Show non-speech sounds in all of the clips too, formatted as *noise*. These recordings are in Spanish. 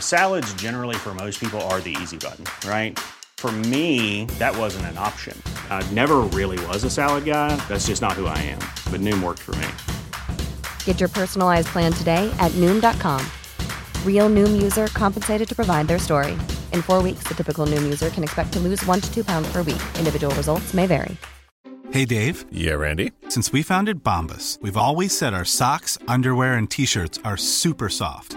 Salads, generally, for most people, are the easy button, right? For me, that wasn't an option. I never really was a salad guy. That's just not who I am. But Noom worked for me. Get your personalized plan today at Noom.com. Real Noom user compensated to provide their story. In four weeks, the typical Noom user can expect to lose one to two pounds per week. Individual results may vary. Hey, Dave. Yeah, Randy. Since we founded Bombus, we've always said our socks, underwear, and t shirts are super soft.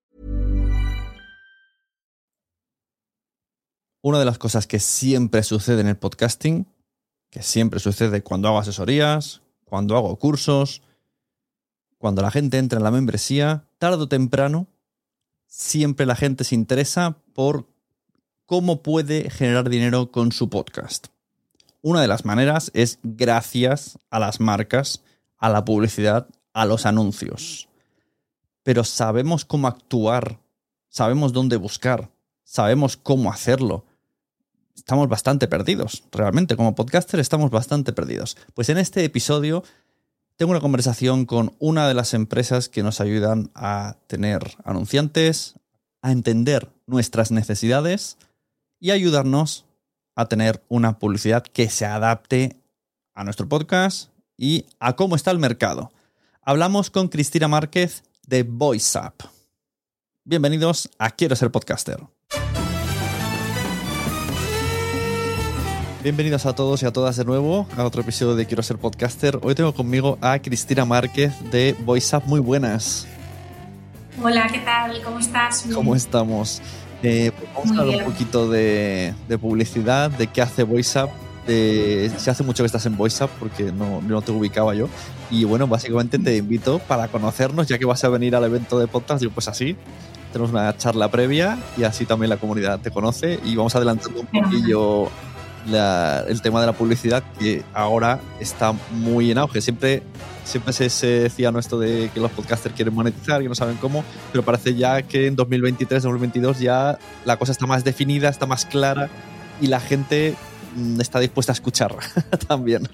Una de las cosas que siempre sucede en el podcasting, que siempre sucede cuando hago asesorías, cuando hago cursos, cuando la gente entra en la membresía, tarde o temprano, siempre la gente se interesa por cómo puede generar dinero con su podcast. Una de las maneras es gracias a las marcas, a la publicidad, a los anuncios. Pero sabemos cómo actuar, sabemos dónde buscar, sabemos cómo hacerlo. Estamos bastante perdidos, realmente, como podcaster estamos bastante perdidos. Pues en este episodio tengo una conversación con una de las empresas que nos ayudan a tener anunciantes, a entender nuestras necesidades y ayudarnos a tener una publicidad que se adapte a nuestro podcast y a cómo está el mercado. Hablamos con Cristina Márquez de VoiceUp. Bienvenidos a Quiero ser podcaster. Bienvenidos a todos y a todas de nuevo a otro episodio de Quiero ser podcaster. Hoy tengo conmigo a Cristina Márquez de VoiceUp. Muy buenas. Hola, ¿qué tal? ¿Cómo estás? ¿Cómo estamos? Eh, pues vamos Muy a hablar bien. un poquito de, de publicidad, de qué hace VoiceUp. de- si hace mucho que estás en VoiceUp porque no, no te ubicaba yo. Y bueno, básicamente te invito para conocernos, ya que vas a venir al evento de podcast. Digo, pues así, tenemos una charla previa y así también la comunidad te conoce. Y vamos adelantando un poquillo la- el tema de la publicidad que ahora está muy en auge. Siempre, siempre se, se decía ¿no? esto de que los podcasters quieren monetizar y no saben cómo, pero parece ya que en 2023, 2022 ya la cosa está más definida, está más clara y la gente mm, está dispuesta a escuchar *laughs* también.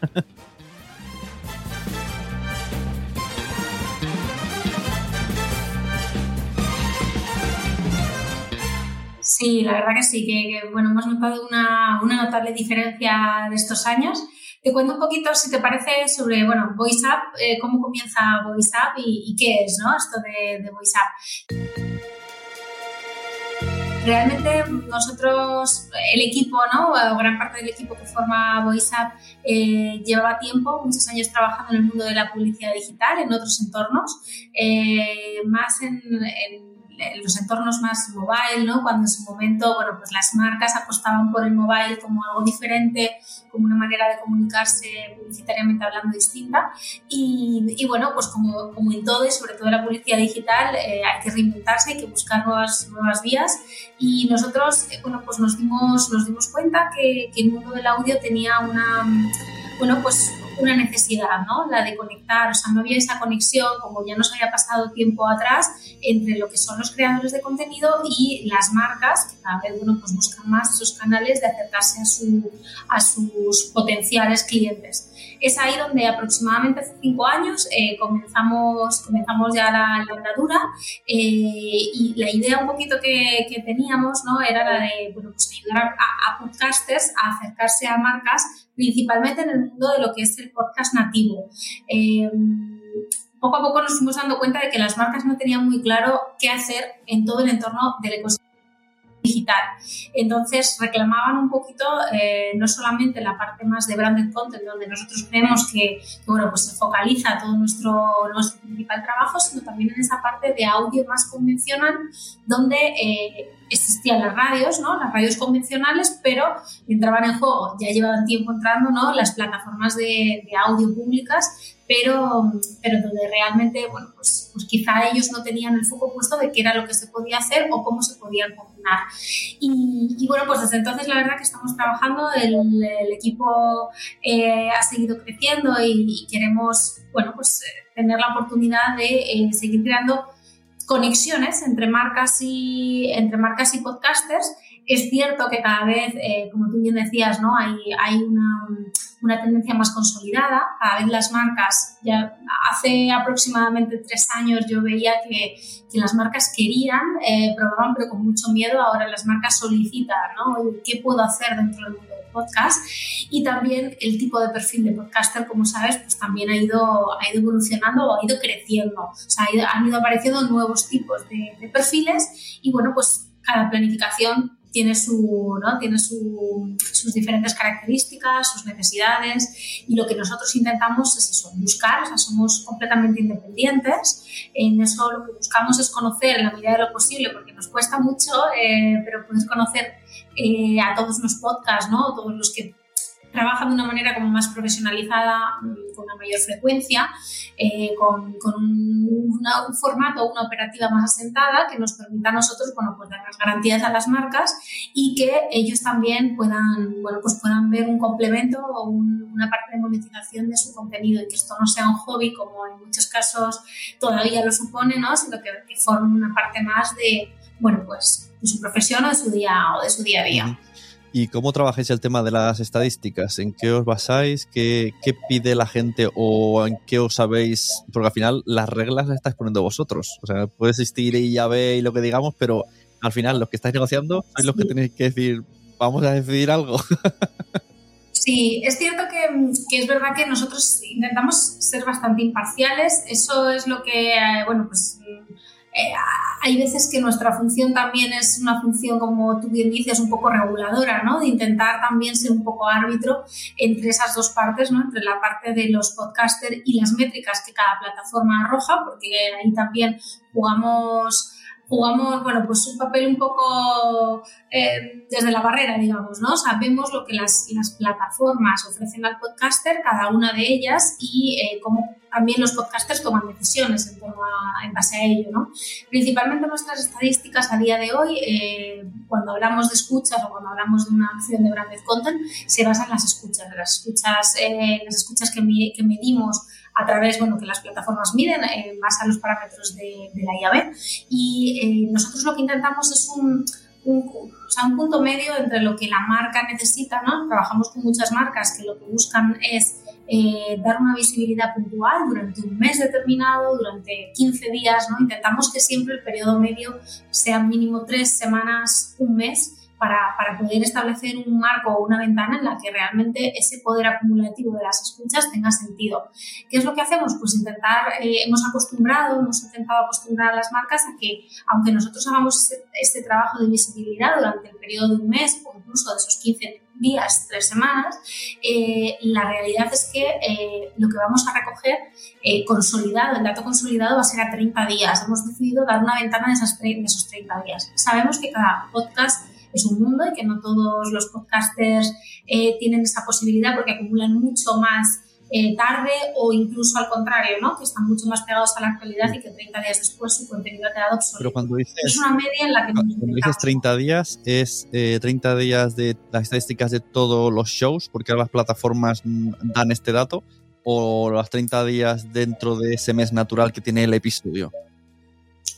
Sí, la verdad que sí, que, que, bueno, hemos notado una, una notable diferencia de estos años. Te cuento un poquito, si te parece, sobre, bueno, VoiceUp, eh, cómo comienza VoiceUp y, y qué es, ¿no? Esto de, de VoiceUp. Realmente nosotros, el equipo, ¿no? O gran parte del equipo que forma VoiceUp eh, llevaba tiempo, muchos años trabajando en el mundo de la publicidad digital, en otros entornos, eh, más en, en los entornos más mobile, ¿no? Cuando en su momento, bueno, pues las marcas apostaban por el mobile como algo diferente, como una manera de comunicarse publicitariamente hablando distinta. Y, y bueno, pues como, como, en todo y sobre todo en la publicidad digital, eh, hay que reinventarse, hay que buscar nuevas, nuevas vías. Y nosotros, eh, bueno, pues nos dimos, nos dimos cuenta que, que el mundo del audio tenía una, bueno, pues una necesidad, ¿no? La de conectar, o sea, no había esa conexión, como ya nos había pasado tiempo atrás, entre lo que son los creadores de contenido y las marcas, que cada vez, bueno, pues buscan más esos canales de acercarse a, su, a sus potenciales clientes. Es ahí donde aproximadamente hace cinco años eh, comenzamos, comenzamos ya la, la andadura eh, y la idea un poquito que, que, teníamos ¿no? era la de bueno, pues ayudar a, a podcasters a acercarse a marcas principalmente en el mundo de lo que es el podcast nativo. Eh, poco a poco nos fuimos dando cuenta de que las marcas no tenían muy claro qué hacer en todo el entorno del ecosistema digital. Entonces reclamaban un poquito eh, no solamente la parte más de branded content, donde nosotros creemos que, que, bueno, pues se focaliza todo nuestro, nuestro principal trabajo, sino también en esa parte de audio más convencional, donde eh, existían las radios, ¿no? las radios convencionales, pero entraban en juego, ya llevaban tiempo entrando ¿no? las plataformas de, de audio públicas pero, pero donde realmente, bueno, pues, pues, quizá ellos no tenían el foco puesto de qué era lo que se podía hacer o cómo se podían combinar. Y, y bueno, pues desde entonces la verdad que estamos trabajando, el, el equipo eh, ha seguido creciendo y, y, queremos, bueno, pues eh, tener la oportunidad de eh, seguir creando conexiones entre marcas y, entre marcas y podcasters. Es cierto que cada vez, eh, como tú bien decías, ¿no? hay, hay una una tendencia más consolidada. Cada vez las marcas, ya hace aproximadamente tres años yo veía que, que las marcas querían, eh, probaban, pero con mucho miedo. Ahora las marcas solicitan, ¿no? ¿Qué puedo hacer dentro del mundo del podcast? Y también el tipo de perfil de podcaster, como sabes, pues también ha ido, ha ido evolucionando ha ido creciendo. O sea, han ido apareciendo nuevos tipos de, de perfiles y bueno, pues cada planificación tiene, su, ¿no? tiene su, sus diferentes características, sus necesidades y lo que nosotros intentamos es eso, buscar, o sea, somos completamente independientes, en eso lo que buscamos es conocer en la medida de lo posible, porque nos cuesta mucho, eh, pero poder conocer eh, a todos los podcasts, ¿no? todos los que trabaja de una manera como más profesionalizada, mm, con una mayor frecuencia, eh, con, un, formato, una operativa más asentada que nos permita a nosotros bueno, pues dar las garantías a las marcas y que ellos también puedan, bueno, pues puedan ver un complemento o un, una parte de monetización de su contenido y que esto no sea un hobby como en muchos casos todavía lo supone, ¿no? sino que, que forme una parte más de, bueno, pues, de su profesión o de su día, o de su día a día. ¿Y cómo trabajáis el tema de las estadísticas? ¿En qué os basáis? ¿Qué, ¿Qué, pide la gente o en qué os sabéis? Porque al final las reglas las estáis poniendo vosotros. O sea, puede existir y ya veis lo que digamos, pero al final los que estáis negociando sois los que tenéis que decir, vamos a decidir algo. *laughs* Sí, es cierto que, que, es verdad que nosotros intentamos ser bastante imparciales. Eso es lo que, bueno, pues eh, hay veces que nuestra función también es una función, como tú bien dices, un poco reguladora, ¿no? De intentar también ser un poco árbitro entre esas dos partes, ¿no? Entre la parte de los podcasters y las métricas que cada plataforma arroja, porque ahí también jugamos jugamos, bueno, pues un papel un poco eh, desde la barrera, digamos, ¿no? Sabemos lo que las, las, plataformas ofrecen al podcaster, cada una de ellas, y eh, cómo también los podcasters toman decisiones en, torno a, en base a ello, ¿no? Principalmente nuestras estadísticas a día de hoy, eh, cuando hablamos de escuchas o cuando hablamos de una acción de branded content, se basan en las escuchas, las escuchas, eh, las escuchas que, medimos a través, bueno, que las plataformas miden en base a los parámetros de, de la IAB. Y eh, nosotros lo que intentamos es un, un, o sea, un, punto medio entre lo que la marca necesita, ¿no? Trabajamos con muchas marcas que lo que buscan es eh, dar una visibilidad puntual durante un mes determinado, durante 15 días, ¿no? Intentamos que siempre el periodo medio sea mínimo tres semanas, un mes, para, para, poder establecer un marco o una ventana en la que realmente ese poder acumulativo de las escuchas tenga sentido. ¿Qué es lo que hacemos? Pues intentar, eh, hemos acostumbrado, hemos intentado acostumbrar a las marcas a que, aunque nosotros hagamos este, este trabajo de visibilidad durante el periodo de un mes o incluso de esos 15 días, tres semanas, eh, la realidad es que eh, lo que vamos a recoger eh, consolidado, el dato consolidado va a ser a 30 días. Hemos decidido dar una ventana de, esas, de esos 30 días. Sabemos que cada podcast es un mundo y que no todos los podcasters tienen esa posibilidad porque acumulan mucho más eh, tarde o incluso al contrario, ¿no? que están mucho más pegados a la actualidad y que 30 días después su contenido ha quedado obsoleto. Pero cuando dices, es una media en la que... Cuando dices 30 días, ¿es eh, 30 días de las estadísticas de todos los shows? Porque las plataformas dan este dato. ¿O las 30 días dentro de ese mes natural que tiene el episodio?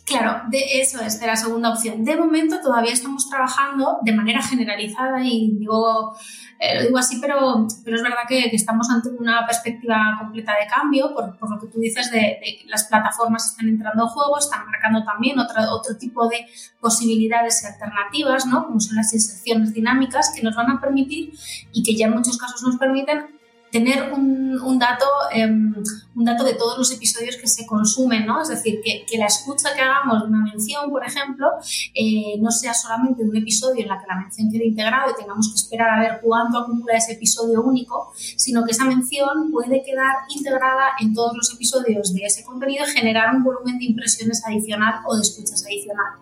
Claro, de eso es de la segunda opción. De momento todavía estamos trabajando de manera generalizada y digo, eh, lo digo así, pero, pero es verdad que, estamos ante una perspectiva completa de cambio, por, por lo que tú dices de, de, las plataformas están entrando en juego, están marcando también otro, otro tipo de posibilidades y alternativas, ¿no? como son las inserciones dinámicas que nos van a permitir y que ya en muchos casos nos permiten tener un, un dato, eh, un dato de todos los episodios que se consumen, ¿no? Es decir, que, que la escucha que hagamos una mención, por ejemplo, eh, no sea solamente un episodio en la que la mención quede integrada y tengamos que esperar a ver cuánto acumula ese episodio único, sino que esa mención puede quedar integrada en todos los episodios de ese contenido y generar un volumen de impresiones adicional o de escuchas adicional.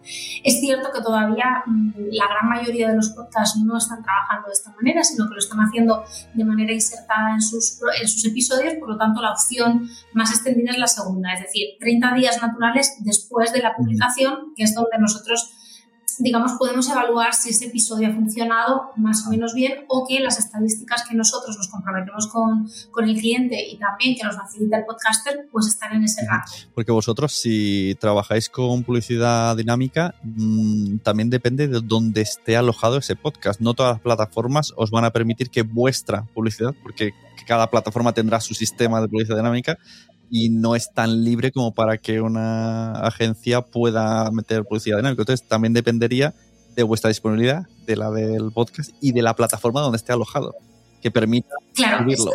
Es cierto que todavía mmm, la gran mayoría de los podcasts no están trabajando de esta manera, sino que lo están haciendo de manera insertada en sus, en sus episodios, por lo tanto la opción más extendida es la segunda, es decir, 30 días naturales después de la publicación, que es donde nosotros digamos, podemos evaluar si ese episodio ha funcionado más o menos bien o que las estadísticas que nosotros nos comprometemos con, con el cliente y también que nos facilita el podcaster, pues están en ese rango. Porque vosotros, si trabajáis con publicidad dinámica, mmm, también depende de dónde esté alojado ese podcast. No todas las plataformas os van a permitir que vuestra publicidad, porque cada plataforma tendrá su sistema de publicidad dinámica, y no es tan libre como para que una agencia pueda meter publicidad dinámica. Entonces también dependería de vuestra disponibilidad, de la del podcast y de la plataforma donde esté alojado, que permita claro, subirlo.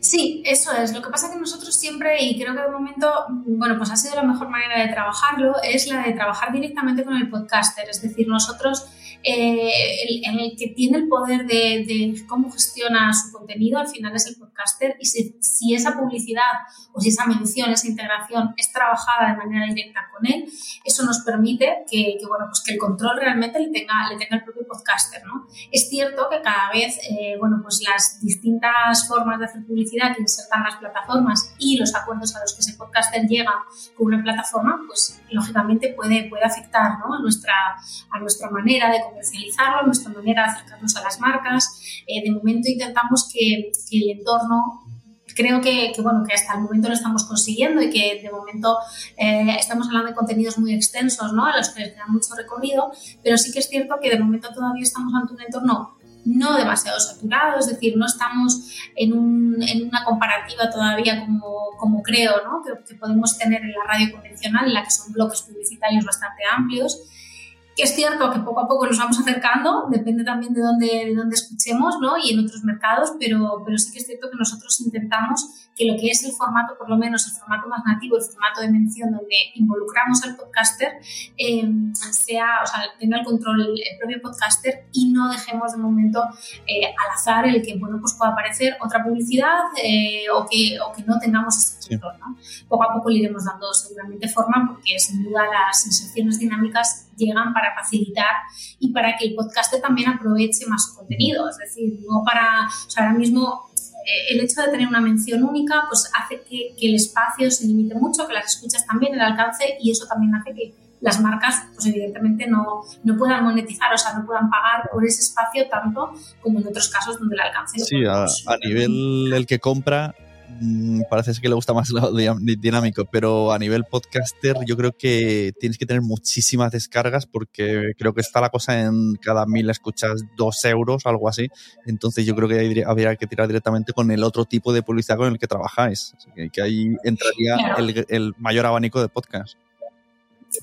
Sí, eso es. Lo que pasa que nosotros siempre, y creo que de momento, bueno, pues ha sido la mejor manera de trabajarlo, es la de trabajar directamente con el podcaster. Es decir, nosotros eh, el, el, que tiene el poder de, de, cómo gestiona su contenido al final es el podcaster y si, si, esa publicidad o si esa mención, esa integración es trabajada de manera directa con él, eso nos permite que, que bueno, pues que el control realmente le tenga, le tenga el propio podcaster. ¿no? Es cierto que cada vez eh, bueno, pues las distintas formas de hacer publicidad que insertan las plataformas y los acuerdos a los que ese podcaster llega con una plataforma, pues lógicamente puede, puede afectar ¿no? a, nuestra, a nuestra manera de comercializarlo, nuestra manera de acercarnos a las marcas. Eh, de momento intentamos que, que el entorno creo que, que, bueno, que hasta el momento lo estamos consiguiendo y que de momento eh, estamos hablando de contenidos muy extensos, ¿no? A los que les queda mucho recorrido, pero sí que es cierto que de momento todavía estamos ante un entorno no demasiado saturado, es decir, no estamos en, un, en una comparativa todavía como, como creo ¿no? que, que podemos tener en la radio convencional, en la que son bloques publicitarios bastante amplios es cierto que poco a poco nos vamos acercando, depende también de dónde, de dónde escuchemos ¿no? y en otros mercados, pero, pero sí que es cierto que nosotros intentamos que lo que es el formato, por lo menos el formato más nativo, el formato de mención donde involucramos al podcaster, eh, sea, o sea, tenga el control el, propio podcaster y no dejemos de momento eh, al azar el que bueno, pues pueda aparecer otra publicidad eh, o, que, o que no tengamos ese control. ¿no? Poco a poco le iremos dando seguramente forma porque sin duda las inserciones dinámicas llegan para facilitar y para que el podcaster también aproveche más contenido. Es decir, no para, o sea, ahora mismo el hecho de tener una mención única pues hace que, que, el espacio se limite mucho, que las escuchas también, el alcance y eso también hace que las marcas pues evidentemente no, no puedan monetizar, o sea, no puedan pagar por ese espacio tanto como en otros casos donde el alcance... Sí, a, a nivel el que compra parece que le gusta más *laughs* lo dinámico, pero a nivel podcaster yo creo que tienes que tener muchísimas descargas porque creo que está la cosa en cada mil escuchas dos euros, algo así. Entonces yo creo que habría que tirar directamente con el otro tipo de publicidad con el que trabajáis. que, que ahí entraría el, el mayor abanico de podcast.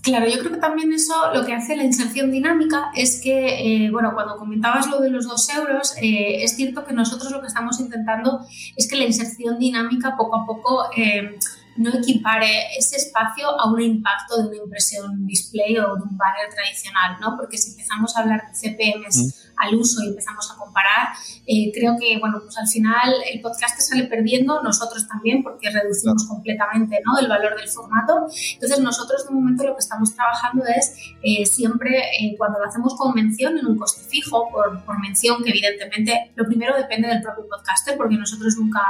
Claro, yo creo que también eso lo que hace la inserción dinámica es que, eh, bueno, cuando comentabas lo de los dos euros, eh, es cierto que nosotros lo que estamos intentando es que la inserción dinámica poco a poco eh, no equipare ese espacio a un impacto de una impresión display o de un banner tradicional, ¿no? Porque si empezamos a hablar de CPMs mm. Al uso y empezamos a comparar, eh, creo que, bueno, pues al final el podcast sale perdiendo, nosotros también, porque reducimos completamente, ¿no? El valor del formato. Entonces, nosotros de momento lo que estamos trabajando es eh, siempre, eh, cuando lo hacemos con mención en un coste fijo, por, por mención, que evidentemente lo primero depende del propio podcaster, porque nosotros nunca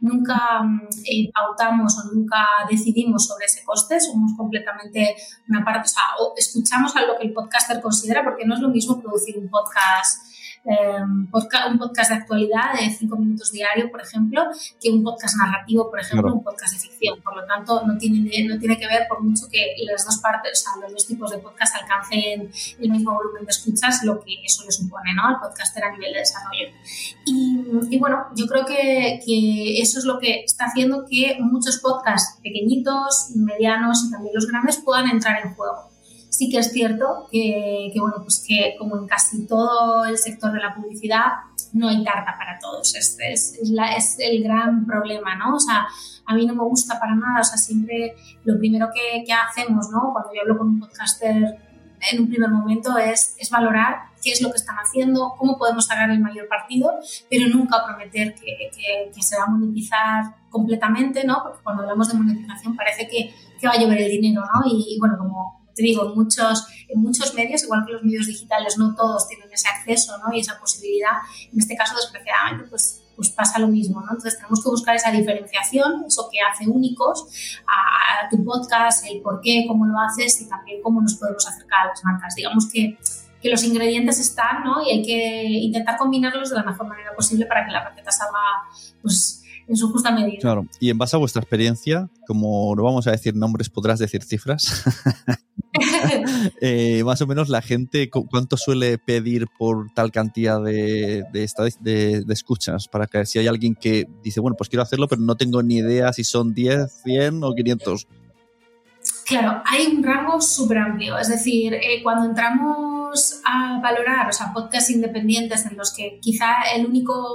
nunca mm, pautamos o nunca decidimos sobre ese coste, somos completamente una parte, o sea, escuchamos a lo que el podcaster considera, porque no es lo mismo producir un podcast Em, un podcast de actualidad de cinco minutos diario, por ejemplo, que un podcast narrativo, por ejemplo, un podcast de ficción. Por lo tanto, no tiene, no tiene que ver por mucho que las dos partes, o sea, los dos tipos de podcast alcancen el mismo volumen de escuchas, lo que eso le supone ¿no? al podcaster a nivel de desarrollo. Y, bueno, yo creo que, que eso es lo que está haciendo que muchos podcasts pequeñitos, medianos y también los grandes puedan entrar en juego sí que es cierto que, bueno, pues que como en casi todo el sector de la publicidad, no hay tarta para todos. Este es, es, el gran problema, ¿no? O sea, a mí no me gusta para nada, o sea, siempre lo primero que, que hacemos, ¿no? Cuando yo hablo con un podcaster en un primer momento es, es, valorar qué es lo que están haciendo, cómo podemos sacar el mayor partido, pero nunca prometer que, que, se va a monetizar completamente, ¿no? Porque cuando hablamos de monetización parece que, que va a llover el dinero, ¿no? y bueno, como, te digo, en muchos, en muchos medios, igual que los medios digitales, no todos tienen ese acceso ¿no? y esa posibilidad. En este caso, desgraciadamente, pues, pues pasa lo mismo. ¿no? Entonces, tenemos que buscar esa diferenciación, eso que hace únicos a, tu podcast, el por qué, cómo lo haces y también cómo nos podemos acercar a las marcas. Digamos que que los ingredientes están, ¿no? Y hay que intentar combinarlos de la mejor manera posible para que la receta salga, pues, en su justa medida. Claro, y en base a vuestra experiencia, como no vamos a decir nombres, podrás decir cifras. *laughs* Eh, más o menos la gente, ¿cuánto suele pedir por tal cantidad de, de, escuchas? Para que si hay alguien que dice, bueno, pues quiero hacerlo, pero no tengo ni idea si son 10, 100 o 500. Claro, hay un rango súper amplio. Es decir, eh, cuando entramos a valorar, o sea, podcasts independientes en los que quizá el único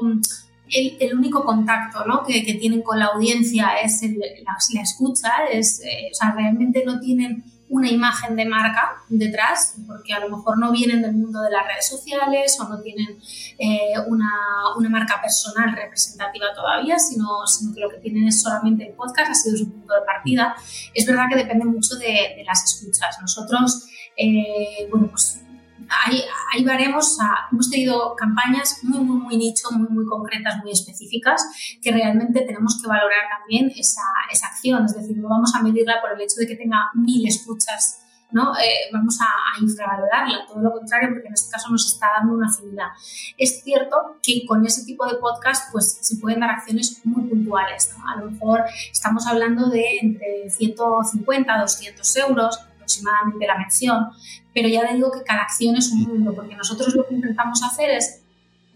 el, único contacto que, tienen con la audiencia es la, escucha, es, eh, o sea, realmente no tienen una imagen de marca detrás, porque a lo mejor no vienen del mundo de las redes sociales o no tienen eh, una, una, marca personal representativa todavía, sino, sino, que lo que tienen es solamente el podcast, ha sido su punto de partida. Es verdad que depende mucho de, de las escuchas. Nosotros, eh, bueno, pues hay, hay baremos, hemos tenido campañas muy, muy, muy nicho, muy, muy concretas, muy específicas, que realmente tenemos que valorar también esa, esa acción, es decir, no vamos a medirla por el hecho de que tenga mil escuchas ¿no? Eh, vamos a, infravalorarla, todo lo contrario, porque en este caso nos está dando una afinidad. Es cierto que con ese tipo de podcast pues, se pueden dar acciones muy puntuales. A lo mejor estamos hablando de entre 150 a 200 euros aproximadamente la mención, pero ya le digo que cada acción es un mundo, porque nosotros lo que intentamos hacer es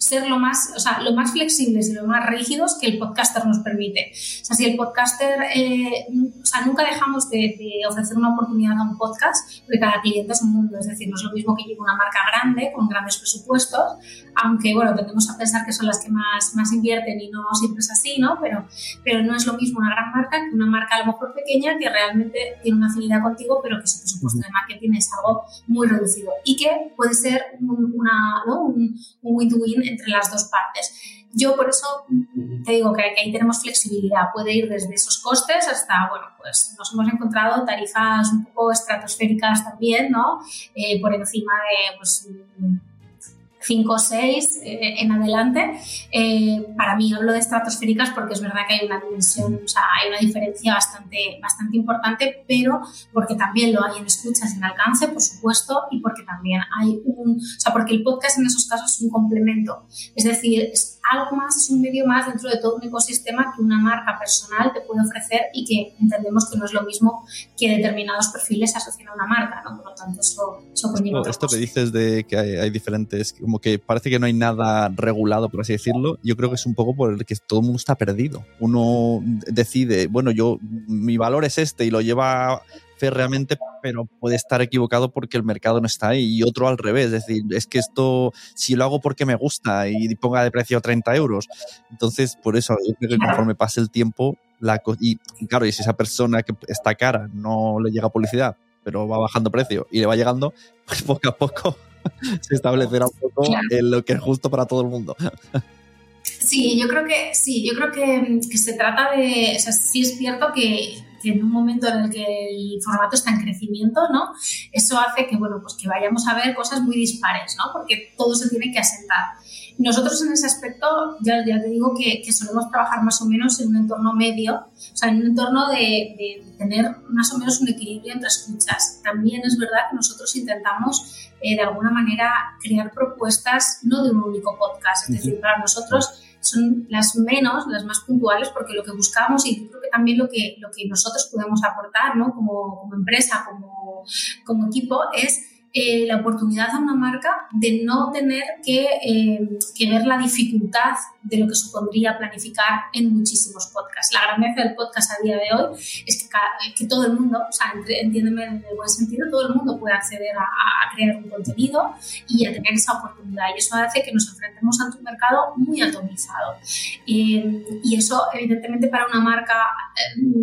ser lo más, o sea, lo más flexibles y lo más rígidos que el podcaster nos permite. O sea, si el podcaster, eh, o sea, nunca dejamos de, ofrecer una oportunidad a un podcast, porque cada cliente es un mundo, es decir, no es lo mismo que llegue una marca grande, con grandes presupuestos, aunque, bueno, tendemos a pensar que son las que más, más invierten y no siempre es así, ¿no? Pero, pero no es lo mismo una gran marca que una marca a lo mejor pequeña que realmente tiene una afinidad contigo, pero que su presupuesto de marketing es algo muy reducido y que puede ser una, ¿no? un win-to-win entre las dos partes. Yo por eso te digo que, ahí tenemos flexibilidad, puede ir desde esos costes hasta, bueno, pues nos hemos encontrado tarifas un poco estratosféricas también, ¿no? Eh, por encima de, pues, 5 o 6 eh, en adelante. Eh, para mí hablo de estratosféricas porque es verdad que hay una dimensión, o sea, hay una diferencia bastante, bastante importante, pero porque también lo hay en escuchas en alcance, por supuesto, y porque también hay un, o sea, porque el podcast en esos casos es un complemento. Es decir, es algo más, es un medio más dentro de todo un ecosistema que una marca personal te puede ofrecer y que entendemos que no es lo mismo que determinados perfiles asocian a una marca, ¿no? Por lo tanto, eso, eso Esto, esto que dices de que hay, hay diferentes, como que parece que no hay nada regulado, por así decirlo. Yo creo que es un poco por el que todo el mundo está perdido. Uno decide, bueno, yo mi valor es este y lo lleva férreamente, pero puede estar equivocado porque el mercado no está ahí. Y otro al revés, es decir, es que esto, si lo hago porque me gusta y ponga de precio 30 euros, entonces por eso yo creo que conforme pase el tiempo, la y claro, y si esa persona que está cara no le llega publicidad, pero va bajando precio y le va llegando, *laughs* pues poco a poco se establecerá un poco en lo que es justo para todo el mundo. Sí, yo creo que sí, yo creo que, que se trata de, o sea, sí es cierto que, que, en un momento en el que el formato está en crecimiento, ¿no? Eso hace que, bueno, pues que vayamos a ver cosas muy dispares, ¿no? Porque todo se tiene que asentar. Nosotros en ese aspecto, ya, ya te digo que, que, solemos trabajar más o menos en un entorno medio, o sea, en un entorno de, de, tener más o menos un equilibrio entre escuchas. También es verdad que nosotros intentamos eh, de alguna manera crear propuestas no de un único podcast, es decir, para nosotros son las menos, las más puntuales, porque lo que buscamos y yo creo que también lo que, lo que nosotros podemos aportar ¿no? como, empresa, como, como equipo, es eh, la oportunidad a una marca de no tener que, eh, que, ver la dificultad de lo que supondría planificar en muchísimos podcasts. La grandeza del podcast a día de hoy es que, cada, que todo el mundo, o sea, entiéndeme en el buen sentido, todo el mundo puede acceder a, a, crear un contenido y a tener esa oportunidad. Y eso hace que nos enfrentemos ante un mercado muy atomizado. Eh, y eso, evidentemente, para una marca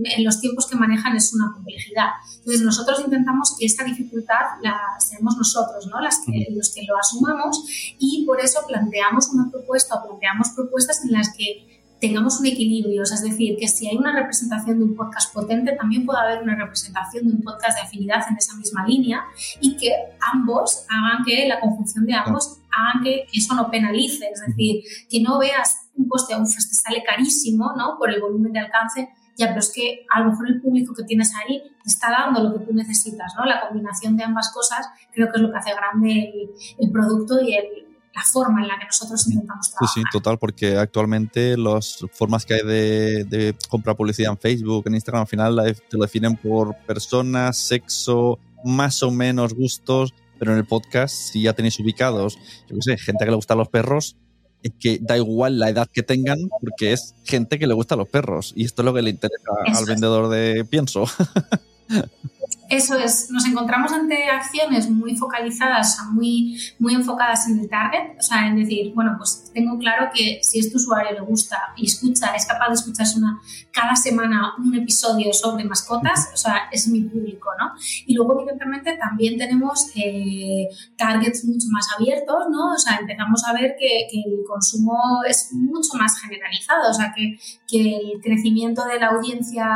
en los tiempos que manejan es una complejidad. Entonces, nosotros intentamos que esta dificultad la seamos nosotros, ¿no? Las que, los que lo asumamos y por eso planteamos una propuesta o planteamos propuestas en las que tengamos un equilibrio, o sea, es decir, que si hay una representación de un podcast potente, también puede haber una representación de un podcast de afinidad en esa misma línea y que ambos hagan que la conjunción de ambos hagan que eso no penalice, es decir, que no veas un coste a un te sale carísimo, ¿no? Por el volumen de alcance, ya, pero es que a lo mejor el público que tienes ahí te está dando lo que tú necesitas, ¿no? La combinación de ambas cosas creo que es lo que hace grande el, el producto y el, la forma en la que nosotros intentamos trabajar. Sí, sí, total, porque actualmente las formas que hay de, de comprar publicidad en Facebook, en Instagram, al final te lo definen por personas, sexo, más o menos gustos, pero en el podcast, si ya tenéis ubicados, yo qué sé, gente que le gustan los perros, es que da igual la edad que tengan, porque es gente que le gusta los perros. Y esto es lo que le interesa Eso al vendedor de pienso. *laughs* Eso es, nos encontramos ante acciones muy focalizadas, muy, muy enfocadas en el target, o sea, en decir, bueno, pues tengo claro que si este usuario le gusta y escucha, es capaz de escucharse una, cada semana un episodio sobre mascotas, o sea, es mi público, ¿no? Y luego, evidentemente, también tenemos eh, targets mucho más abiertos, ¿no? O sea, empezamos a ver que, el consumo es mucho más generalizado, o sea, que, que el crecimiento de la audiencia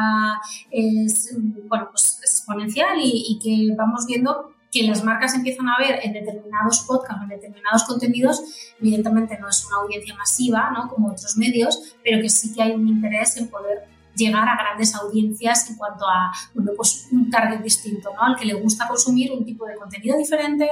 es, bueno, pues exponencial y, y, que vamos viendo que las marcas empiezan a ver en determinados podcasts, en determinados contenidos, evidentemente no es una audiencia masiva, ¿no? como otros medios, pero que sí que hay un interés en poder llegar a grandes audiencias en cuanto a bueno, pues un target distinto, ¿no? al que le gusta consumir un tipo de contenido diferente,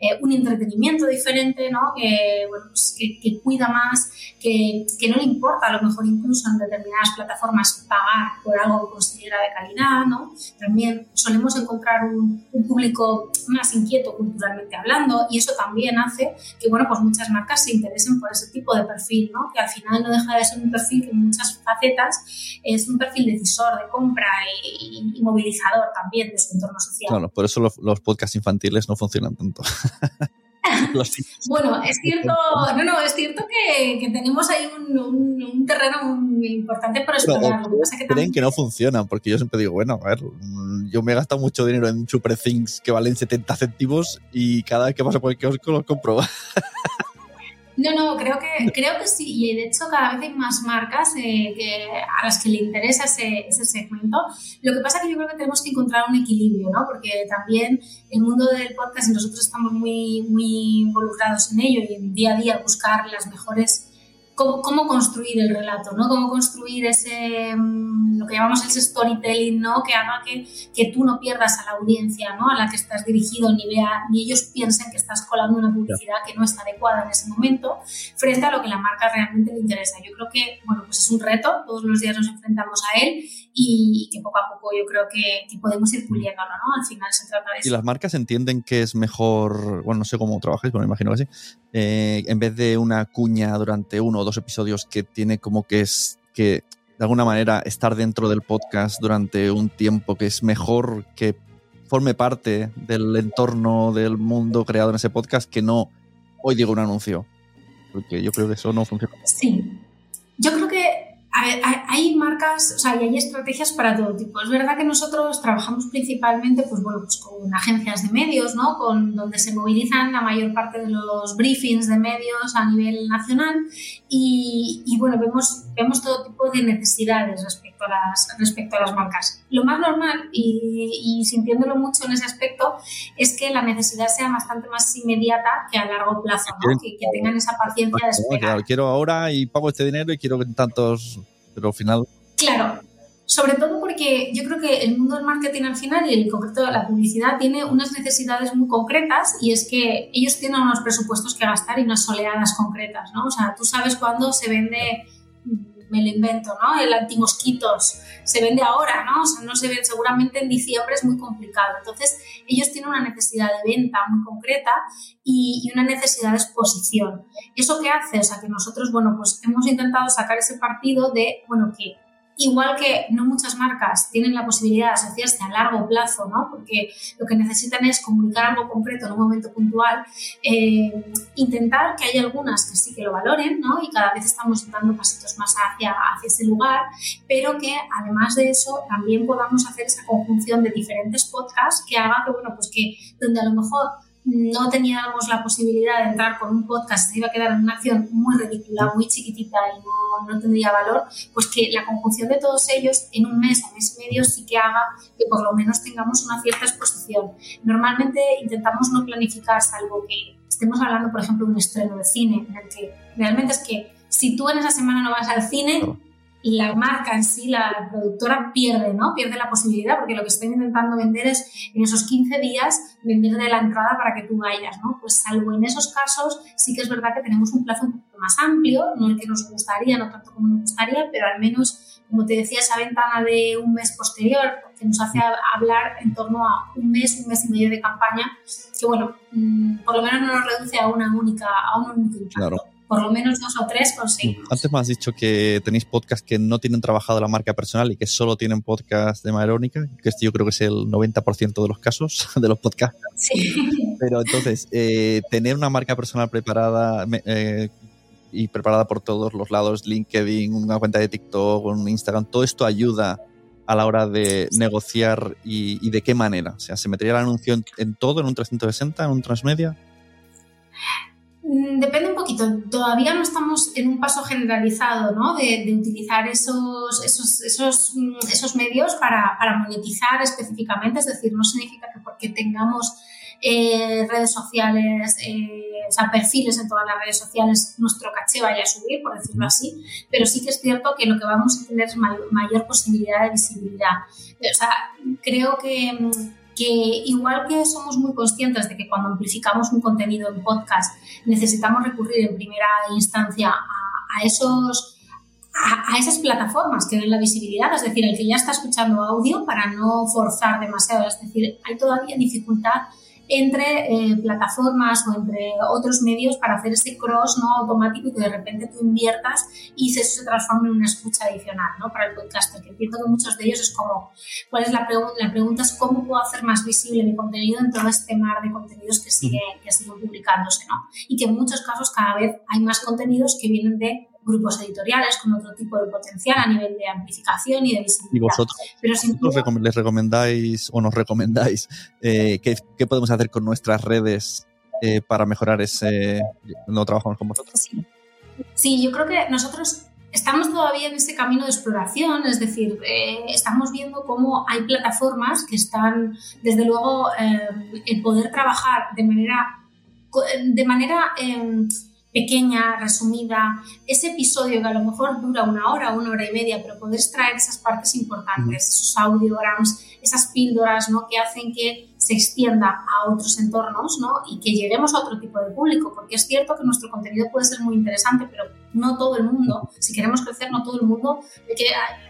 eh, un entretenimiento diferente, ¿no? que, bueno, pues que, que, cuida más, que, que, no le importa a lo mejor incluso en determinadas plataformas pagar por algo que considera de calidad. ¿no? También solemos encontrar un, un público más inquieto culturalmente hablando y eso también hace que bueno, pues muchas marcas se interesen por ese tipo de perfil, ¿no? que al final no deja de ser un perfil que en muchas facetas es un perfil decisor de compra y, y, movilizador también de su entorno social. Claro, por eso los, los podcasts infantiles no funcionan tanto. *laughs* bueno, es cierto, no, no, es cierto que, que tenemos ahí un, un, un, terreno muy importante por explorar. Pero, que, que también... que no funcionan, porque yo siempre digo, bueno, a ver, yo me he gastado mucho dinero en Super Things que valen 70 céntimos y cada vez que paso por el kiosco los compro. *laughs* No, no, creo que, creo que sí. Y de hecho cada vez hay más marcas eh, que, a las que le interesa ese, segmento. Lo que pasa es que yo creo que tenemos que encontrar un equilibrio, ¿no? Porque también el mundo del podcast nosotros estamos muy, muy involucrados en ello y en día a día buscar las mejores cómo, cómo, construir el relato, ¿no? Cómo construir ese, lo que llamamos ese storytelling, ¿no? Que haga que, que tú no pierdas a la audiencia, ¿no? A la que estás dirigido, ni, vea, ni ellos piensen que estás colando una publicidad que no está adecuada en ese momento, frente a lo que la marca realmente le interesa. Yo creo que, bueno, pues es un reto, todos los días nos enfrentamos a él y que poco a poco yo creo que, que podemos ir puliéndolo, ¿no? Al final se trata de eso. Y las marcas entienden que es mejor, bueno, no sé cómo trabajáis, pero me imagino que sí, eh, en vez de una cuña durante uno dos episodios que tiene como que es que de alguna manera estar dentro del podcast durante un tiempo que es mejor que forme parte del entorno del mundo creado en ese podcast que no hoy digo un anuncio. Porque yo creo que eso no funciona. Sí. Yo creo que hay marcas, o sea, y hay estrategias para todo tipo. Es verdad que nosotros trabajamos principalmente, pues bueno, pues con agencias de medios, ¿no? Con donde se movilizan la mayor parte de los briefings de medios a nivel nacional y, y bueno, vemos, vemos todo tipo de necesidades respecto a las, respecto a las marcas. Lo más normal, y, y sintiéndolo mucho en ese aspecto, es que la necesidad sea bastante más inmediata que a largo plazo, ¿no? que, que, tengan esa paciencia de esperar. Quiero ahora y pago este dinero y quiero que tantos pero al final... Claro, sobre todo porque yo creo que el mundo del marketing al final y en concreto la publicidad tiene unas necesidades muy concretas y es que ellos tienen unos presupuestos que gastar y unas soleadas concretas, ¿no? O sea, tú sabes cuándo se vende me lo invento, ¿no? El antimosquitos se vende ahora, ¿no? O sea, no se vende seguramente en diciembre, es muy complicado. Entonces, ellos tienen una necesidad de venta muy concreta y, y, una necesidad de exposición. ¿Eso qué hace? O sea, que nosotros, bueno, pues hemos intentado sacar ese partido de, bueno, que Igual que no muchas marcas tienen la posibilidad de asociarse a largo plazo, ¿no? porque lo que necesitan es comunicar algo concreto en un momento puntual, eh, intentar que haya algunas que sí que lo valoren ¿no? y cada vez estamos dando pasitos más hacia, hacia ese lugar, pero que además de eso también podamos hacer esa conjunción de diferentes podcasts que haga que, bueno, pues que donde a lo mejor no teníamos la posibilidad de entrar con un podcast, se iba a quedar en una acción muy ridícula, muy chiquitita y no, no, tendría valor, pues que la conjunción de todos ellos en un mes o mes y medio sí que haga que por lo menos tengamos una cierta exposición. Normalmente intentamos no planificar, salvo que estemos hablando, por ejemplo, de un estreno de cine, en el que realmente es que si tú en esa semana no vas al cine, la marca en sí, la productora pierde, ¿no? Pierde la posibilidad porque lo que están intentando vender es en esos 15 días venderle la entrada para que tú vayas, ¿no? Pues salvo en esos casos sí que es verdad que tenemos un plazo un poco más amplio, no el que nos gustaría, no tanto como nos gustaría, pero al menos, como te decía, esa ventana de un mes posterior que nos hace hablar en torno a un mes, un mes y medio de campaña, que bueno, mm, por lo menos no nos reduce a una única, a un único. Claro por lo menos dos o tres conseguimos. Antes me has dicho que tenéis podcast que no tienen trabajado la marca personal y que solo tienen podcast de Maerónica, que este yo creo que es el 90% de los casos *laughs* de los podcasts. Sí. Pero entonces, eh, tener una marca personal preparada eh, y preparada por todos los lados, LinkedIn, una cuenta de TikTok, un Instagram, todo esto ayuda a la hora de negociar y, y de qué manera. O sea, ¿se metería el anuncio en, en todo, en un 360, en un transmedia? Mm, depende un poquito. Todavía no estamos en un paso generalizado ¿no? de, de, utilizar esos, esos, esos, mm, esos medios para, para, monetizar específicamente. Es decir, no significa que porque tengamos eh, redes sociales, eh, o sea, perfiles en todas las redes sociales, nuestro caché vaya a subir, por decirlo así. Pero sí que es cierto que lo que vamos a tener es mayor, mayor posibilidad de visibilidad. O sea, creo que mm, que igual que somos muy conscientes de que cuando amplificamos un contenido en podcast necesitamos recurrir en primera instancia a, esos a, esas plataformas que den la visibilidad, es decir, el que ya está escuchando audio para no forzar demasiado, es decir, hay todavía dificultad entre eh, plataformas o entre otros medios para hacer ese cross no automático y que de repente tú inviertas y se, se transforme en una escucha adicional ¿no? para el podcaster, que entiendo que muchos de ellos es como, ¿cuál es la pregunta? La pregunta es cómo puedo hacer más visible mi contenido en todo este mar de contenidos que siguen, que siguen publicándose, ¿no? Y que en muchos casos cada vez hay más contenidos que vienen de grupos editoriales con otro tipo de potencial a nivel de amplificación y de visibilidad. ¿Y vosotros, Pero sin vosotros les recomendáis o nos recomendáis eh, ¿qué, qué, podemos hacer con nuestras redes eh, para mejorar ese... no trabajamos con vosotros? Sí. sí, yo creo que nosotros estamos todavía en ese camino de exploración, es decir, eh, estamos viendo cómo hay plataformas que están, desde luego, eh, el poder trabajar de manera, de manera eh, pequeña, resumida, ese episodio que a lo mejor dura una hora, una hora y media, pero poder extraer esas partes importantes, esos audiograms, esas píldoras ¿no? que hacen que se extienda a otros entornos ¿no? y que lleguemos a otro tipo de público, porque es cierto que nuestro contenido puede ser muy interesante, pero no todo el mundo, si queremos crecer, no todo el mundo, hay que,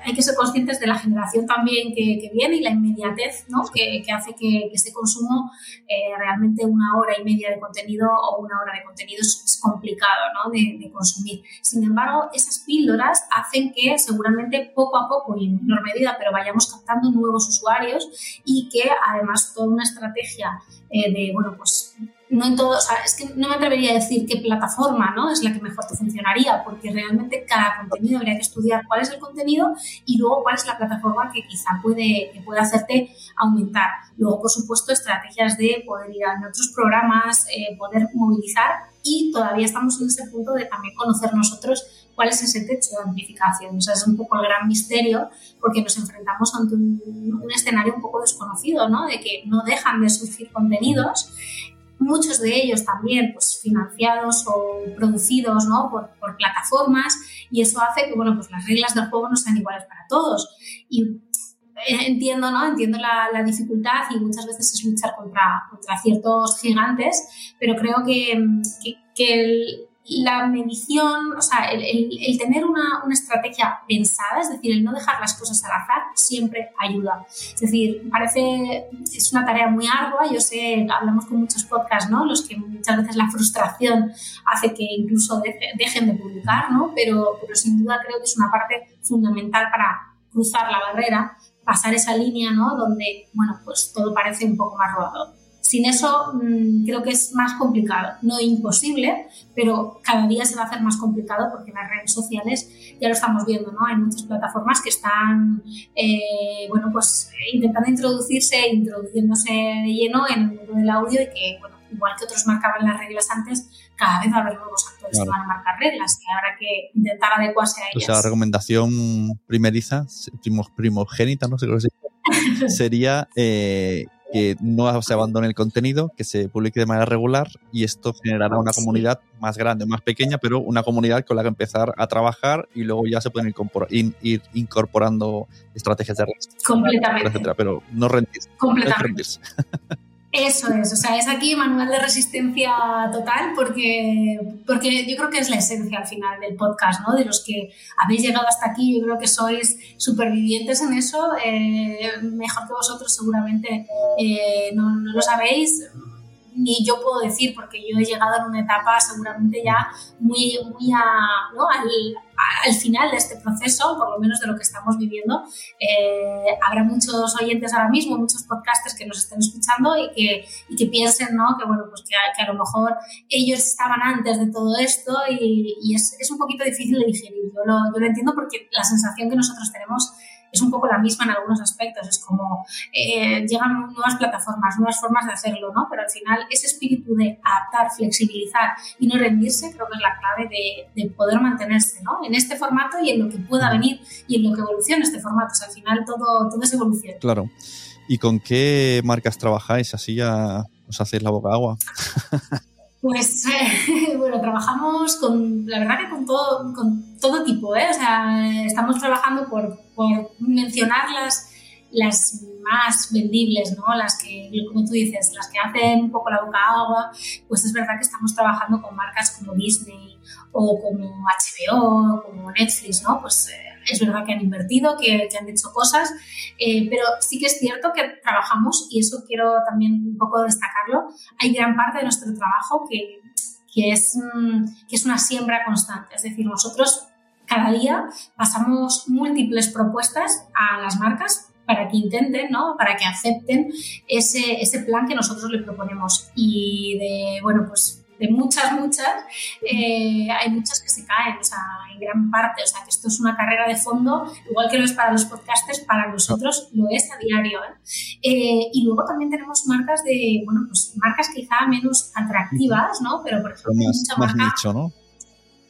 hay que ser conscientes de la generación también que, viene y la inmediatez ¿no? que, hace que, este consumo eh, realmente una hora y media de contenido o una hora de contenido es, complicado ¿no? de, de, consumir. Sin embargo, esas píldoras hacen que seguramente poco a poco y en menor medida, pero vayamos captando nuevos usuarios y que además toda una estrategia eh, de, bueno, pues no en todo, es que no me atrevería a decir qué plataforma ¿no? es la que mejor te funcionaría, porque realmente cada contenido habría que estudiar cuál es el contenido y luego cuál es la plataforma que quizá puede, que puede hacerte aumentar. Luego, por supuesto, estrategias de poder ir a otros programas, eh, poder movilizar y todavía estamos en ese punto de también conocer nosotros cuál es ese techo de amplificación. O sea, es un poco el gran misterio porque nos enfrentamos ante un, un escenario un poco desconocido, ¿no? De que no dejan de surgir contenidos muchos de ellos también pues, financiados o producidos ¿no? por, por, plataformas y eso hace que bueno, pues las reglas del juego no sean iguales para todos. Y eh, entiendo, ¿no? entiendo la, la dificultad y muchas veces es luchar contra, contra ciertos gigantes, pero creo que, que, que el, la medición, o sea, el, tener una, una, estrategia pensada, es decir, el no dejar las cosas al azar, siempre ayuda. Es decir, parece, es una tarea muy ardua, yo sé, hablamos con muchos podcasts, ¿no? Los que muchas veces la frustración hace que incluso dejen de publicar, ¿no? Pero, pero sin duda creo que es una parte fundamental para cruzar la barrera, pasar esa línea, ¿no? Donde, bueno, pues todo parece un poco más rodado. Sin eso mmm, creo que es más complicado, no imposible, pero cada día se va a hacer más complicado porque las redes sociales ya lo estamos viendo, ¿no? Hay muchas plataformas que están, eh, bueno, pues intentando introducirse, introduciéndose de lleno en el mundo del audio y que, bueno, igual que otros marcaban las reglas antes, cada vez va a haber nuevos actores claro. que van a marcar reglas y habrá que intentar adecuarse a ellas. O sea, la recomendación primeriza, primogénita, no sé cómo se dice, *laughs* sería eh, que no se abandone el contenido, que se publique de manera regular y esto generará una comunidad más grande, más pequeña, pero una comunidad con la que empezar a trabajar y luego ya se pueden ir, incorporando estrategias de redes, Completamente. etcétera, pero no rendirse. Completamente. No rendirse. *laughs* Eso es, o sea, es aquí manual de resistencia total porque, porque yo creo que es la esencia al final del podcast, ¿no? De los que habéis llegado hasta aquí, yo creo que sois supervivientes en eso, eh, mejor que vosotros seguramente eh, no, no, lo sabéis, ni yo puedo decir porque yo he llegado en una etapa seguramente ya muy, muy a, ¿no? al, al final de este proceso, por lo menos de lo que estamos viviendo, eh, habrá muchos oyentes ahora mismo, muchos podcasters que nos estén escuchando y que, y que piensen ¿no? que, bueno, pues que, a, que, a, lo mejor ellos estaban antes de todo esto y, y es, es, un poquito difícil de digerir. Yo lo, yo lo entiendo porque la sensación que nosotros tenemos es un poco la misma en algunos aspectos. Es como eh, llegan nuevas plataformas, nuevas formas de hacerlo, ¿no? Pero al final ese espíritu de adaptar, flexibilizar y no rendirse creo que es la clave de, de, poder mantenerse, ¿no? En este formato y en lo que pueda venir y en lo que evolucione este formato. O sea, al final todo, todo es evolución. Claro. ¿Y con qué marcas trabajáis? Así ya os hacéis la boca agua. *laughs* Pues eh, *laughs* bueno, trabajamos con, la verdad que con todo, con todo tipo, ¿eh? O sea, estamos trabajando por, por mencionar las, más vendibles, ¿no? Las que, como tú dices, las que hacen un poco la boca agua, pues es verdad que estamos trabajando con marcas como Disney o como HBO, como Netflix, ¿no? Pues eh, es verdad que han invertido, que, que han hecho cosas, eh, pero sí que es cierto que trabajamos, y eso quiero también un poco destacarlo, hay gran parte de nuestro trabajo que, que, es, que es una siembra constante, es decir, nosotros cada día pasamos múltiples propuestas a las marcas para que intenten, ¿no? para que acepten ese, ese plan que nosotros le proponemos. Y de, bueno, pues de muchas, muchas, eh, hay muchas que se caen, o sea, en gran parte, o sea, que esto es una carrera de fondo, igual que lo es para los podcasters, para nosotros lo es a diario. ¿eh? Eh, y luego también tenemos marcas de, bueno, pues marcas quizá menos atractivas, ¿no? Pero, por ejemplo, más, mucha más marca, nicho, ¿no?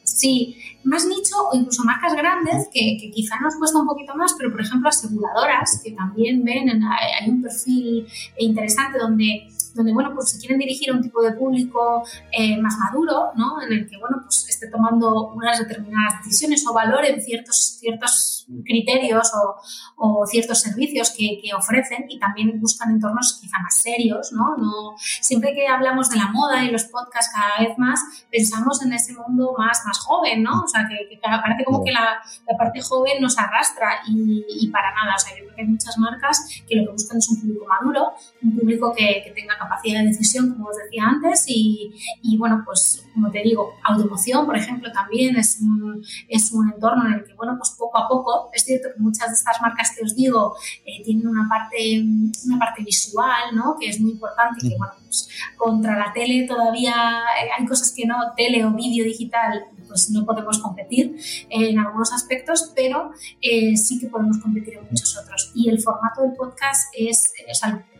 Sí, más nicho o incluso marcas grandes que, que, quizá nos cuesta un poquito más, pero por ejemplo aseguradoras que también ven, en, hay un perfil interesante donde donde, bueno, pues si quieren dirigir a un tipo de público eh, más maduro, ¿no? En el que, bueno, pues esté tomando unas determinadas decisiones o valoren ciertos, ciertos criterios o, o ciertos servicios que, que, ofrecen y también buscan entornos quizá más serios, ¿no? ¿no? Siempre que hablamos de la moda y los podcasts cada vez más, pensamos en ese mundo más, más joven, ¿no? O sea, que, que parece como que la, la, parte joven nos arrastra y, y, para nada. O sea, yo que hay muchas marcas que lo que buscan es un público maduro, un público que, que tenga capacidad de decisión, como os decía antes, y, y, bueno, pues como te digo, automoción, por ejemplo, también es un, es un entorno en el que, bueno, pues poco a poco, es cierto que muchas de estas marcas que os digo eh, tienen una parte, una parte visual, ¿no? Que es muy importante, y que, bueno, pues contra la tele todavía eh, hay cosas que no, tele o vídeo digital, pues no podemos competir en algunos aspectos, pero eh, sí que podemos competir en muchos otros. Y el formato del podcast es,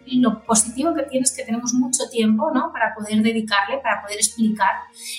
lo positivo que tiene es que tenemos mucho tiempo ¿no? para poder dedicarle, para poder explicar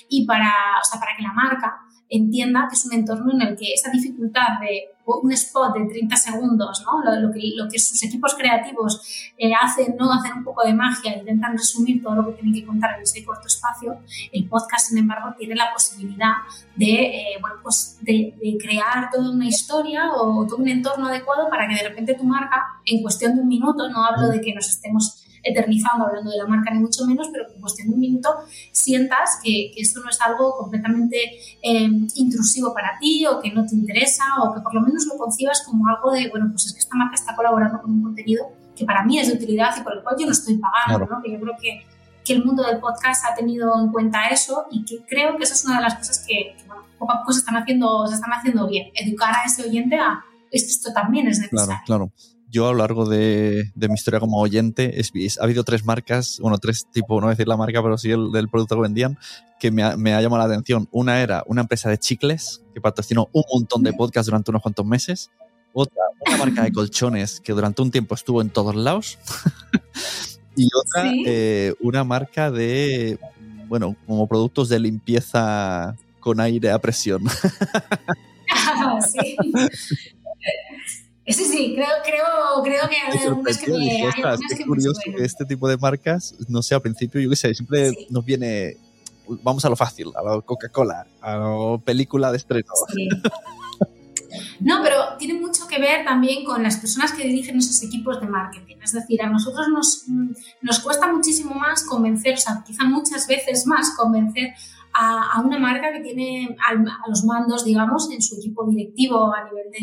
y para, o sea, para que la marca entienda que es un entorno en el que esa dificultad de un spot de 30 segundos, ¿no? lo, que, sus equipos creativos eh, hacen, ¿no? hacen un poco de magia, intentan resumir todo lo que tienen que contar en ese corto espacio, el podcast, sin embargo, tiene la posibilidad de, eh, bueno, pues de, crear toda una historia o todo un entorno adecuado para que de repente tu marca, en cuestión de un minuto, no hablo de que nos estemos eternizando hablando de la marca ni mucho menos, pero que en cuestión de un minuto sientas que, que esto no es algo completamente eh, intrusivo para ti o que no te interesa o que por lo menos lo concibas como algo de, bueno, pues es que esta marca está colaborando con un contenido que para mí es de utilidad y por el cual yo no estoy pagando, claro. ¿no? Que yo creo que, que, el mundo del podcast ha tenido en cuenta eso y que creo que esa es una de las cosas que, que bueno, poco a poco se están haciendo, se están haciendo bien. Educar a ese oyente a esto, esto también es necesario. Claro, claro yo a lo largo de, de mi historia como oyente, es, es, ha habido tres marcas, bueno, tres tipos, no decir la marca, pero sí el del producto que vendían, que me ha, me ha, llamado la atención. Una era una empresa de chicles que patrocinó un montón de podcasts durante unos cuantos meses. Otra, una marca de *laughs* colchones que durante un tiempo estuvo en todos lados. *laughs* y otra, ¿Sí? eh, una marca de, bueno, como productos de limpieza con aire a presión. *laughs* sí. Sí, sí, creo, creo, creo que hay algunas que me, dije, hay algunas que curioso que este tipo de marcas, no sé, al principio, yo qué sé, siempre sí. nos viene, vamos a lo fácil, a la Coca-Cola, a la película de estreno. Sí. No, pero tiene mucho que ver también con las personas que dirigen esos equipos de marketing. Es decir, a nosotros nos, nos cuesta muchísimo más convencer, o sea, quizá muchas veces más convencer a, a, una marca que tiene a, a, los mandos, digamos, en su equipo directivo a nivel de,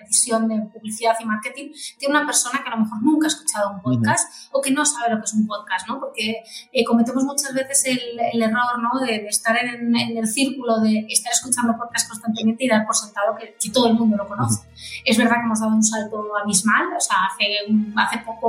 decisión de publicidad y marketing, tiene una persona que a lo mejor nunca ha escuchado un podcast uh -huh. o que no sabe lo que es un podcast, ¿no? Porque eh, cometemos muchas veces el, el error, ¿no? De, de estar en, en, el círculo de estar escuchando podcast constantemente y dar por sentado que, que todo el mundo lo conoce. Uh -huh. Es verdad que hemos dado un salto abismal, o sea, hace, hace poco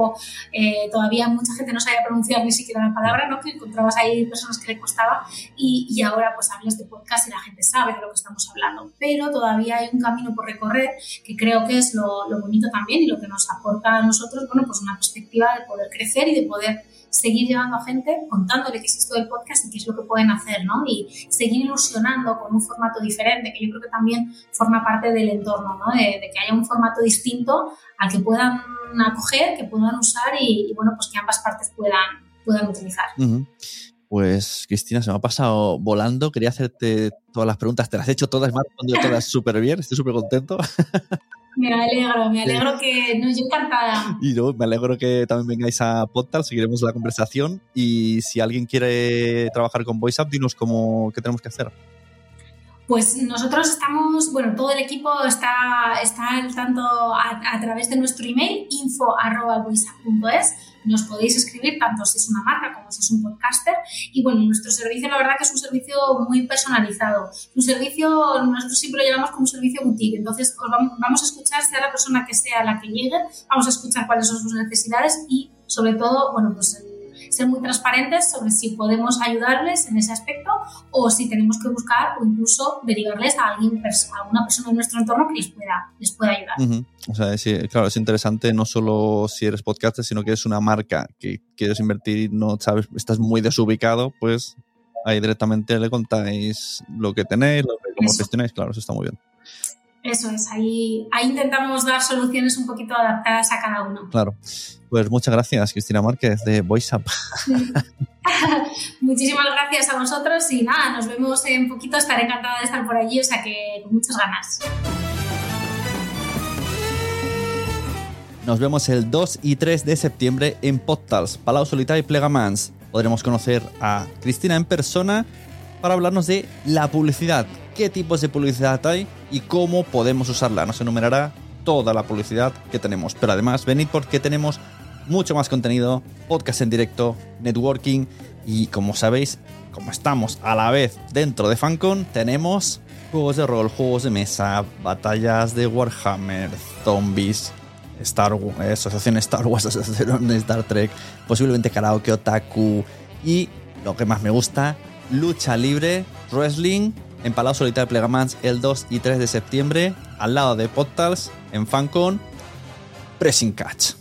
eh, todavía mucha gente no sabía pronunciar ni siquiera la palabra, ¿no? Que encontrabas ahí personas que le costaba y, y ahora pues hablas de podcast y la gente sabe de lo que estamos hablando, pero todavía hay un camino por recorrer que creo que es lo, lo bonito también y lo que nos aporta a nosotros, bueno, pues una perspectiva de poder crecer y de poder seguir llevando a gente contándole qué es esto del podcast y qué es lo que pueden hacer, ¿no? Y seguir ilusionando con un formato diferente, que yo creo que también forma parte del entorno, ¿no? De, de que haya un formato distinto al que puedan acoger, que puedan usar y, y bueno, pues que ambas partes puedan, puedan utilizar. Uh -huh. Pues Cristina, se me ha pasado volando. Quería hacerte todas las preguntas. Te las he hecho todas, me has respondido todas súper bien. Estoy súper contento. *laughs* Me alegro, me alegro que no, yo encantada. Y no, me alegro que también vengáis a Podtal, seguiremos la conversación. Y si alguien quiere trabajar con VoiceUp, dinos cómo, qué tenemos que hacer. Pues nosotros estamos, bueno, todo el equipo está, está al tanto a, a través de nuestro email info.voiceup.es. Nos podéis escribir tanto si es una marca como si es un podcaster. Y bueno, nuestro servicio, la verdad que es un servicio muy personalizado. Un servicio, nosotros siempre lo llamamos como un servicio boutique. Entonces, vamos, vamos a escuchar, sea la persona que sea la que llegue, vamos a escuchar cuáles son sus necesidades y, sobre todo, bueno, pues ser muy transparentes sobre si podemos ayudarles en ese aspecto o si tenemos que buscar o incluso derivarles a alguien, a alguna persona de nuestro entorno que les pueda, les pueda ayudar. Uh -huh. O sea, sí, claro, es interesante no solo si eres podcaster, sino que es una marca que quieres invertir, no sabes, estás muy desubicado, pues ahí directamente le contáis lo que tenéis, lo que, cómo gestionáis, claro, eso está muy bien. Eso es, ahí, ahí intentamos dar soluciones un poquito adaptadas a cada uno. Claro. Pues muchas gracias, Cristina Márquez, de VoiceUp. *laughs* Muchísimas gracias a vosotros y nada, nos vemos en poquito. Estaré encantada de estar por allí, o sea que con muchas ganas. Nos vemos el 2 y 3 de septiembre en Podtals, Palau Solita y Plegamans. Podremos conocer a Cristina en persona para hablarnos de la publicidad, qué tipos de publicidad hay y cómo podemos usarla. Nos enumerará toda la publicidad que tenemos. Pero además, venid porque tenemos mucho más contenido, podcast en directo, networking y como sabéis, como estamos a la vez dentro de FanCon, tenemos juegos de rol, juegos de mesa, batallas de Warhammer, zombies, Star Wars, asociación Star Wars, *laughs* asociación Star Trek, posiblemente karaoke, otaku y lo que más me gusta, lucha libre, wrestling en Palau Solitario Plegamans el 2 y 3 de septiembre, al lado de Podtals, en FanCon, Pressing Catch.